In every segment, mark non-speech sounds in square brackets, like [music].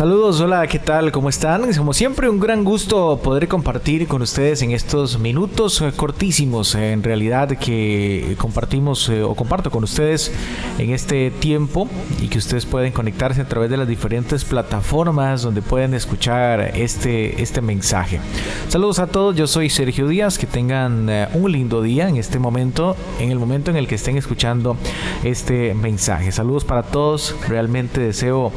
Saludos, hola, ¿qué tal? ¿Cómo están? Como siempre, un gran gusto poder compartir con ustedes en estos minutos eh, cortísimos, eh, en realidad, que compartimos eh, o comparto con ustedes en este tiempo y que ustedes pueden conectarse a través de las diferentes plataformas donde pueden escuchar este, este mensaje. Saludos a todos, yo soy Sergio Díaz, que tengan un lindo día en este momento, en el momento en el que estén escuchando este mensaje. Saludos para todos, realmente deseo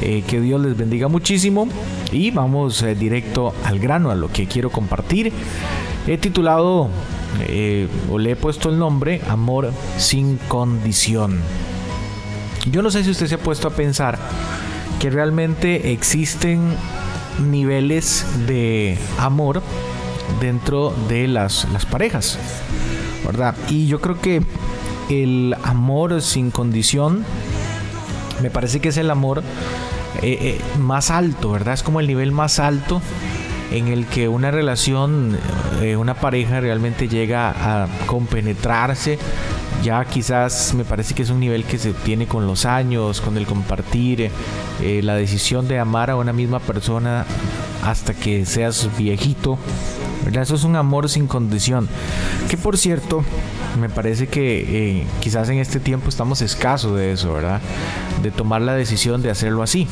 que Dios les bendiga muchísimo y vamos eh, directo al grano, a lo que quiero compartir. He titulado eh, o le he puesto el nombre Amor sin condición. Yo no sé si usted se ha puesto a pensar que realmente existen niveles de amor dentro de las, las parejas, ¿verdad? Y yo creo que el amor sin condición me parece que es el amor eh, eh, más alto, ¿verdad? Es como el nivel más alto en el que una relación, eh, una pareja realmente llega a compenetrarse. Ya quizás me parece que es un nivel que se tiene con los años, con el compartir, la decisión de amar a una misma persona hasta que seas viejito. ¿verdad? Eso es un amor sin condición. Que por cierto, me parece que quizás en este tiempo estamos escasos de eso, ¿verdad? de tomar la decisión de hacerlo así.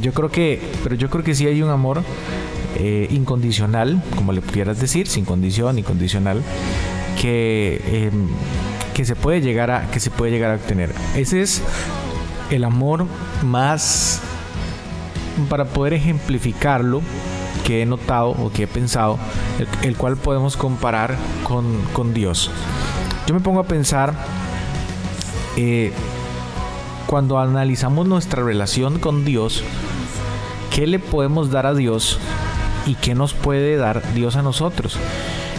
Yo creo que, pero yo creo que sí hay un amor eh, incondicional, como le pudieras decir, sin condición, incondicional, que, em, que se puede llegar a, que se puede llegar a obtener. Ese es el amor más, para poder ejemplificarlo, que he notado o que he pensado, el, cual podemos comparar con, con, Dios. Yo me pongo a pensar eh, cuando analizamos nuestra relación con Dios, ¿qué le podemos dar a Dios y qué nos puede dar Dios a nosotros?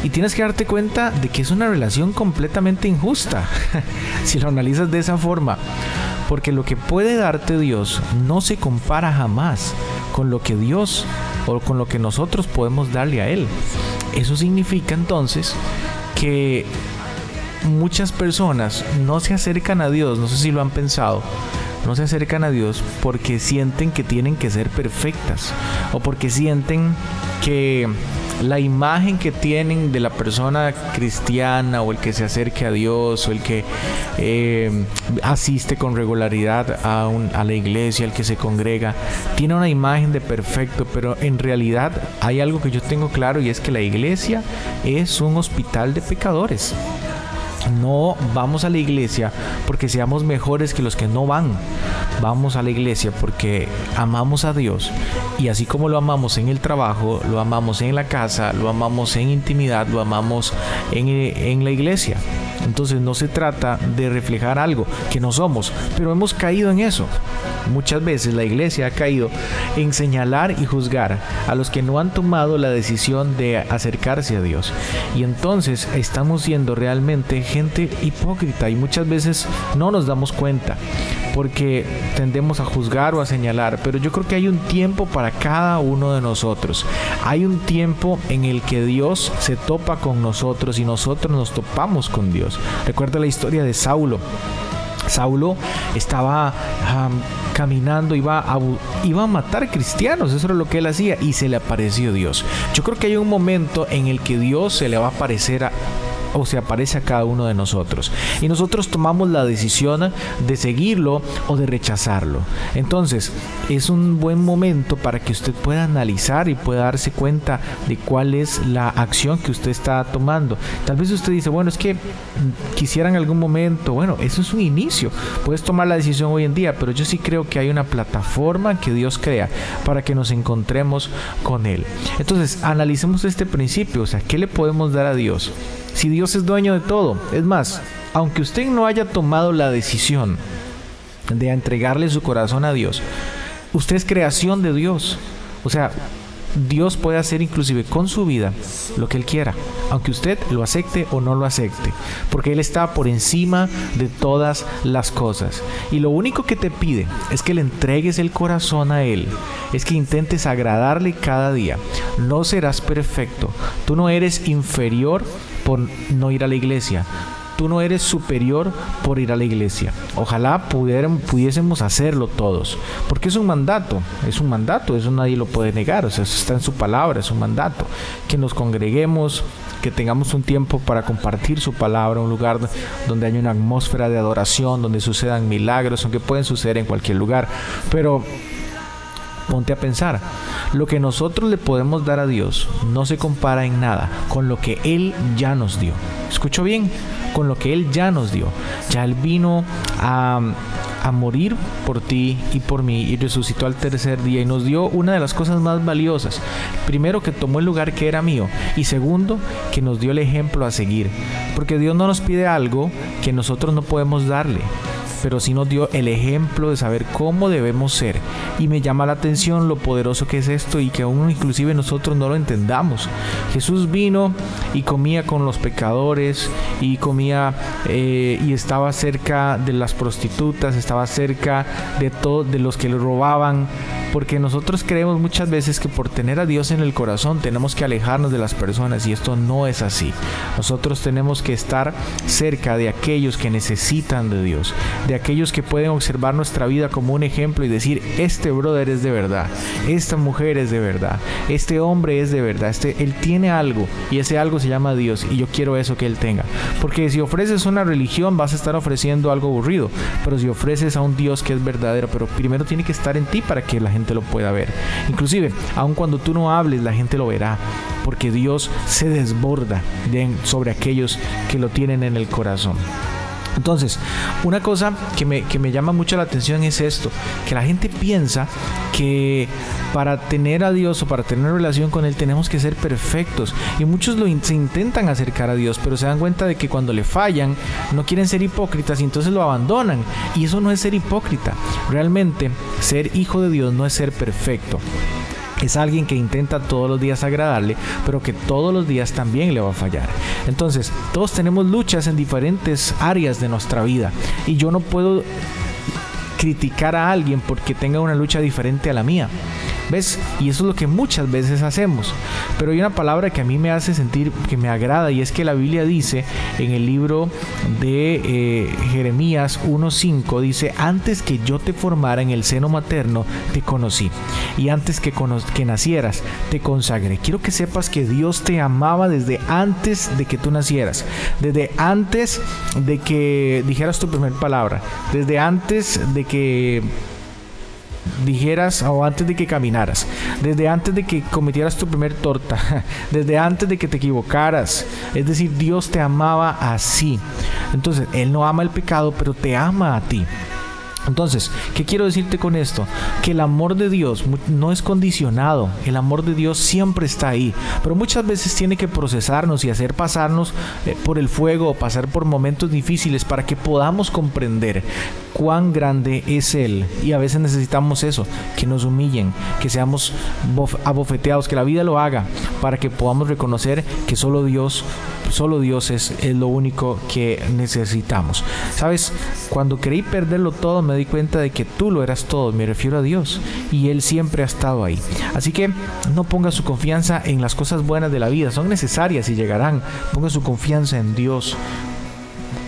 Y tienes que darte cuenta de que es una relación completamente injusta, [laughs] si lo analizas de esa forma. Porque lo que puede darte Dios no se compara jamás con lo que Dios o con lo que nosotros podemos darle a Él. Eso significa entonces que muchas personas no se acercan a Dios, no sé si lo han pensado, no se acercan a Dios porque sienten que tienen que ser perfectas o porque sienten que la imagen que tienen de la persona cristiana o el que se acerque a Dios o el que eh, asiste con regularidad a, a la iglesia, el que se congrega, tiene una imagen de perfecto, pero en realidad hay algo que yo tengo claro y es que la iglesia es un hospital de pecadores. No vamos a la iglesia porque seamos mejores que los que no van. Vamos a la iglesia porque amamos a Dios y así como lo amamos en el trabajo, lo amamos en la casa, lo amamos en intimidad, lo amamos en, en la iglesia. Entonces no se trata de reflejar algo que no somos, pero hemos caído en eso. Muchas veces la iglesia ha caído en señalar y juzgar a los que no han tomado la decisión de acercarse a Dios. Y entonces estamos siendo realmente gente hipócrita y muchas veces no nos damos cuenta porque tendemos a juzgar o a señalar, pero yo creo que hay un tiempo para cada uno de nosotros. Hay un tiempo en el que Dios se topa con nosotros y nosotros nos topamos con Dios. Recuerda la historia de Saulo. Saulo estaba caminando, iba a, iba a matar cristianos, eso era lo que él hacía, y se le apareció Dios. Yo creo que hay un momento en el que Dios se le va a aparecer a, o se aparece a cada uno de nosotros. Y nosotros tomamos la decisión de seguirlo o de rechazarlo. Entonces, es un buen momento para que usted pueda analizar y pueda darse cuenta de cuál es la acción que usted está tomando. Tal vez usted dice, bueno, es que quisiera en algún momento, bueno, eso es un inicio. Puedes tomar la decisión hoy en día, pero yo sí creo que hay una plataforma que Dios crea para que nos encontremos con Él. Entonces, analicemos este principio, o sea, ¿qué le podemos dar a Dios? Si Dios es dueño de todo. Es más, aunque usted no haya tomado la decisión de entregarle su corazón a Dios, usted es creación de Dios. O sea, Dios puede hacer inclusive con su vida lo que Él quiera, aunque usted lo acepte o no lo acepte, porque Él está por encima de todas las cosas. Y lo único que te pide es que le entregues el corazón a Él, es que intentes agradarle cada día. No serás perfecto, tú no eres inferior por no ir a la iglesia. tú no eres superior por ir a la iglesia. Ojalá pudiésemos hacerlo todos, porque es un mandato, es un mandato, eso nadie lo puede negar, o sea, eso está en su palabra, es un mandato, que nos congreguemos, que tengamos un tiempo para compartir su palabra, un lugar donde haya una atmósfera de adoración, donde sucedan milagros, aunque pueden suceder en cualquier lugar, pero ponte a pensar, lo que nosotros le podemos dar a Dios no se compara en nada con lo que Él ya nos dio. Escucho bien, con lo que Él ya nos dio. Ya Él vino a a morir por ti y por mí y resucitó al tercer día y nos dio una de las cosas más valiosas. Primero que tomó el lugar que era mío y segundo que nos dio el ejemplo a seguir. Porque Dios no nos pide algo que nosotros no podemos darle pero sí nos dio el ejemplo de saber cómo debemos ser. Y me llama la atención lo poderoso que es esto y que aún inclusive nosotros no lo entendamos. Jesús vino y comía con los pecadores y comía eh, y estaba cerca de las prostitutas, estaba cerca de todos de los que le robaban porque nosotros creemos muchas veces que por tener a Dios en el corazón tenemos que alejarnos de las personas y esto no es así. Nosotros tenemos que estar cerca de aquellos que necesitan de Dios, de aquellos que pueden observar nuestra vida como un ejemplo y decir, este brother es de verdad, esta mujer es de verdad, este hombre es de verdad, este, él tiene algo y ese algo se llama Dios y yo quiero eso que él tenga. Porque si ofreces una religión vas a estar ofreciendo algo aburrido, pero si ofreces a un Dios que es verdadero, pero primero tiene que estar en ti para que la gente lo pueda ver. Inclusive, aun cuando tú no hables, la gente lo verá, porque Dios se desborda sobre aquellos que lo tienen en el corazón. Entonces, una cosa que me, que me, llama mucho la atención es esto, que la gente piensa que para tener a Dios o para tener relación con Él tenemos que ser perfectos. Y muchos lo se intentan acercar a Dios, pero se dan cuenta de que cuando le fallan no quieren ser hipócritas y entonces lo abandonan. Y eso no es ser hipócrita. Realmente ser hijo de Dios no es ser perfecto es alguien que intenta todos los días agradarle, pero que todos los días también le va a fallar. Entonces, todos tenemos luchas en diferentes áreas de nuestra vida y yo no puedo criticar a alguien porque tenga una lucha diferente a la mía. ¿Ves? Y eso es lo que muchas veces hacemos. Pero hay una palabra que a mí me hace sentir que me agrada y es que la Biblia dice en el libro de eh, Jeremías 1.5, dice, antes que yo te formara en el seno materno, te conocí. Y antes que, que nacieras, te consagré. Quiero que sepas que Dios te amaba desde antes de que tú nacieras. Desde antes de que dijeras tu primera palabra. Desde antes de que dijeras o antes de que caminaras, desde antes de que cometieras tu primer torta, [laughs] desde antes de que te equivocaras. Es decir, Dios te amaba así. Entonces, Él no ama el pecado, pero te ama a ti. Entonces, ¿qué quiero decirte con esto? Que el amor de Dios no es condicionado, el amor de Dios siempre está ahí, pero muchas veces tiene que procesarnos y hacer pasarnos eh, por el fuego pasar por momentos difíciles para que podamos comprender cuán grande es Él. Y a veces necesitamos eso, que nos humillen, que seamos abofeteados, que la vida lo haga, para que podamos reconocer que solo Dios solo Dios es, lo único que necesitamos. Sabes, cuando creí perderlo todo, me di cuenta de que tú lo eras todo, me refiero a Dios, y Él siempre ha estado ahí. Así que no ponga su confianza en las cosas buenas de la vida, son necesarias y llegarán. Ponga su confianza en Dios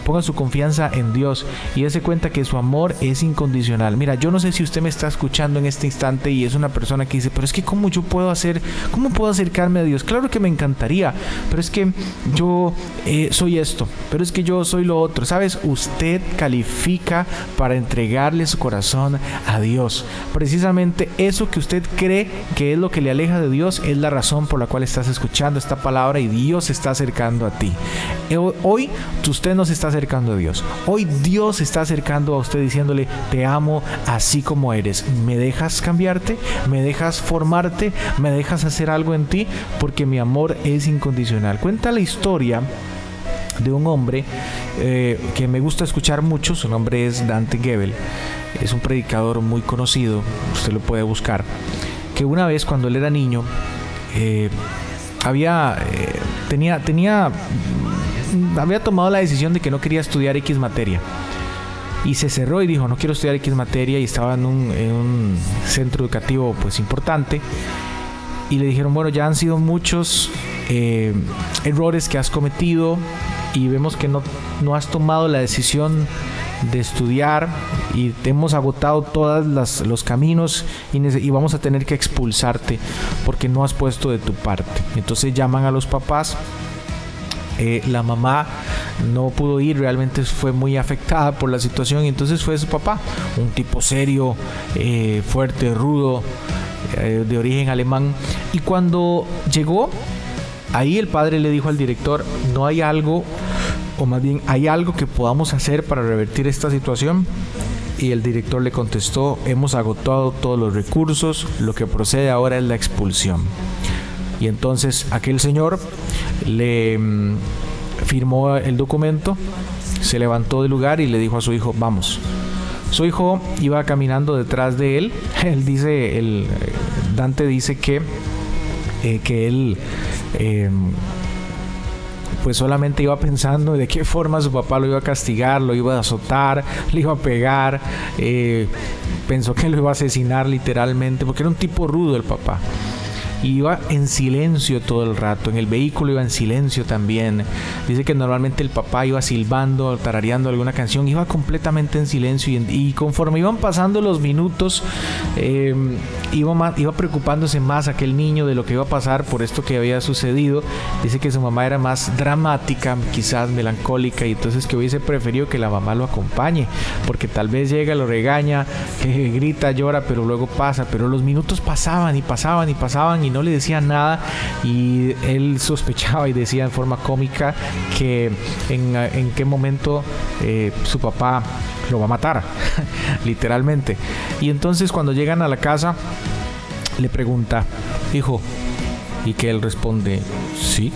ponga su confianza en Dios y dése cuenta que su amor es incondicional. Mira, yo no sé si usted me está escuchando en este instante y es una persona que dice, pero es que cómo yo puedo hacer, cómo puedo acercarme a Dios. Claro que me encantaría, pero es que yo eh, soy esto, pero es que yo soy lo otro. Sabes, usted califica para entregarle su corazón a Dios. Precisamente eso que usted cree que es lo que le aleja de Dios es la razón por la cual estás escuchando esta palabra y Dios se está acercando a ti. Eh, hoy usted nos está acercando a Dios. Hoy Dios está acercando a usted diciéndole, te amo así como eres. ¿Me dejas cambiarte? ¿Me dejas formarte? ¿Me dejas hacer algo en ti? Porque mi amor es incondicional. Cuenta la historia de un hombre eh, que me gusta escuchar mucho, su nombre es Dante Gebel, es un predicador muy conocido, usted lo puede buscar, que una vez cuando él era niño, eh, había, eh, tenía, tenía había tomado la decisión de que no quería estudiar X materia. Y se cerró y dijo, no quiero estudiar X materia y estaba en un, centro educativo pues importante. Y le dijeron, bueno, ya han sido muchos errores que has cometido y vemos que no, no has tomado la decisión de estudiar y te hemos agotado todos los caminos y, vamos a tener que expulsarte porque no has puesto de tu parte. Entonces llaman a los papás. Eh, la mamá no pudo ir, realmente fue muy afectada por la situación y entonces fue su papá, un tipo serio, eh, fuerte, rudo, eh, de origen alemán. Y cuando llegó, ahí el padre le dijo al director, no hay algo o más bien, ¿hay algo que podamos hacer para revertir esta situación? Y el director le contestó, hemos agotado todos los recursos, lo que procede ahora es la expulsión. Y entonces aquel señor le mm, firmó el documento, se levantó del lugar y le dijo a su hijo, vamos. Su hijo iba caminando detrás de él. [laughs] Él dice, el Dante dice que, eh, que él em, pues solamente iba pensando de qué forma su papá lo iba a castigar, lo iba a azotar, [laughs] le iba a pegar, eh, pensó que lo iba a asesinar literalmente, porque era un tipo rudo el papá iba en silencio todo el rato. En el vehículo iba en silencio también. Dice que normalmente el papá iba silbando, tarareando alguna canción, iba completamente en silencio y, conforme iban pasando los minutos, em, iba, iba preocupándose más aquel niño de lo que iba a pasar por esto que había sucedido. Dice que su mamá era más dramática, quizás melancólica, y entonces que hubiese preferido que la mamá lo acompañe, porque tal vez llega, lo regaña, [laughs] grita, llora, pero luego pasa. Pero los minutos pasaban y pasaban y pasaban y no le decía nada y él sospechaba y decía en forma cómica que en, qué momento eh, su papá lo va a matar, [laughs] literalmente. Y entonces cuando llegan a la casa le pregunta, hijo, y que él responde, sí.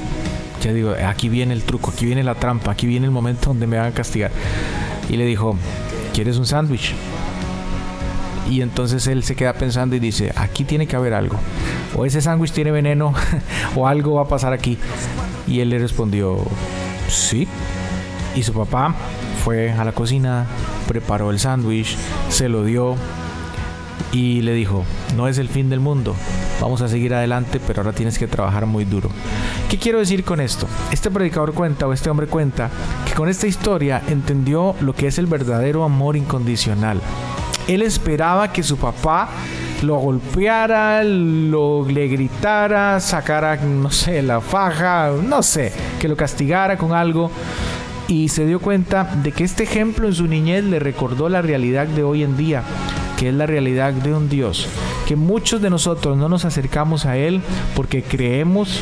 Ya digo, aquí viene el truco, aquí viene la trampa, aquí viene el momento donde me van a castigar. Y le dijo, ¿quieres un sándwich? Y entonces él se queda pensando y dice, aquí tiene que haber algo. O ese sándwich tiene veneno [laughs] o algo va a pasar aquí. Y él le respondió, sí. Y su papá fue a la cocina, preparó el sándwich, se lo dio y le dijo, no es el fin del mundo, vamos a seguir adelante, pero ahora tienes que trabajar muy duro. ¿Qué quiero decir con esto? Este predicador cuenta, o este hombre cuenta, que con esta historia entendió lo que es el verdadero amor incondicional. Él esperaba que su papá lo golpeara, lo, le gritara, sacara, no sé, la faja, no sé, que lo castigara con algo. Y se dio cuenta de que este ejemplo en su niñez le recordó la realidad de hoy en día, que es la realidad de un Dios. Que muchos de nosotros no nos acercamos a Él porque creemos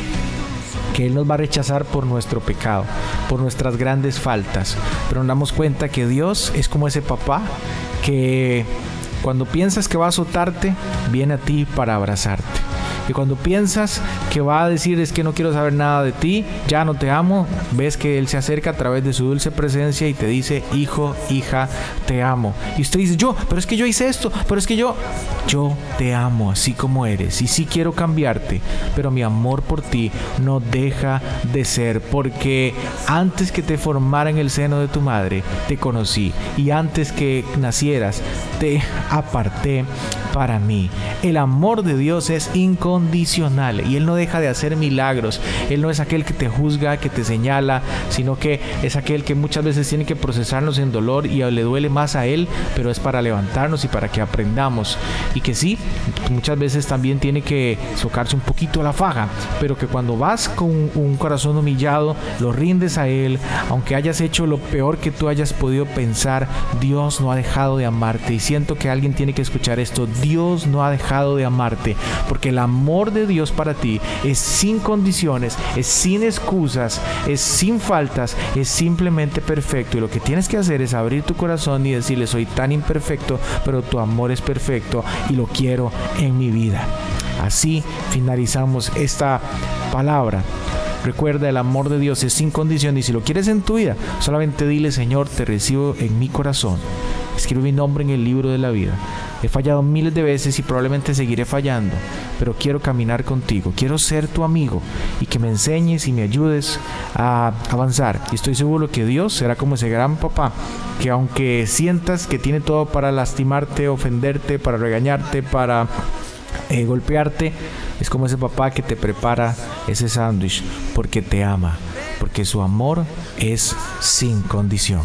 que Él nos va a rechazar por nuestro pecado, por nuestras grandes faltas. Pero nos damos cuenta que Dios es como ese papá que cuando piensas que va a azotarte, viene a ti para abrazarte. Y cuando piensas que va a decir es que no quiero saber nada de ti, ya no te amo, ves que Él se acerca a través de su dulce presencia y te dice, hijo, hija, te amo. Y usted dice, yo, pero es que yo hice esto, pero es que yo, yo te amo así como eres y sí quiero cambiarte, pero mi amor por ti no deja de ser porque antes que te formara en el seno de tu madre, te conocí y antes que nacieras, te aparté para mí. El amor de Dios es incondicional y Él no deja de hacer milagros. Él no es aquel que te juzga, que te señala, sino que es aquel que muchas veces tiene que procesarnos en dolor y le duele más a Él, pero es para levantarnos y para que aprendamos. Y que sí, muchas veces también tiene que socarse un poquito la faja, pero que cuando vas con un corazón humillado, lo rindes a Él, aunque hayas hecho lo peor que tú hayas podido pensar, Dios no ha dejado de amarte. Y siento que alguien tiene que escuchar esto, Dios no ha dejado de amarte, porque el amor amor de Dios para ti es sin condiciones, es sin excusas, es sin faltas, es simplemente perfecto. Y lo que tienes que hacer es abrir tu corazón y decirle, soy tan imperfecto, pero tu amor es perfecto y lo quiero en mi vida. Así finalizamos esta palabra. Recuerda, el amor de Dios es sin condición y si lo quieres en tu vida, solamente dile, Señor, te recibo en mi corazón. Escribe mi nombre en el libro de la vida. He fallado miles de veces y probablemente seguiré fallando, pero quiero caminar contigo, quiero ser tu amigo y que me enseñes y me ayudes a avanzar. Y estoy seguro que Dios será como ese gran papá que aunque sientas que tiene todo para lastimarte, ofenderte, para regañarte, para eh, golpearte, es como ese papá que te prepara ese sándwich porque te ama porque su amor es sin condición.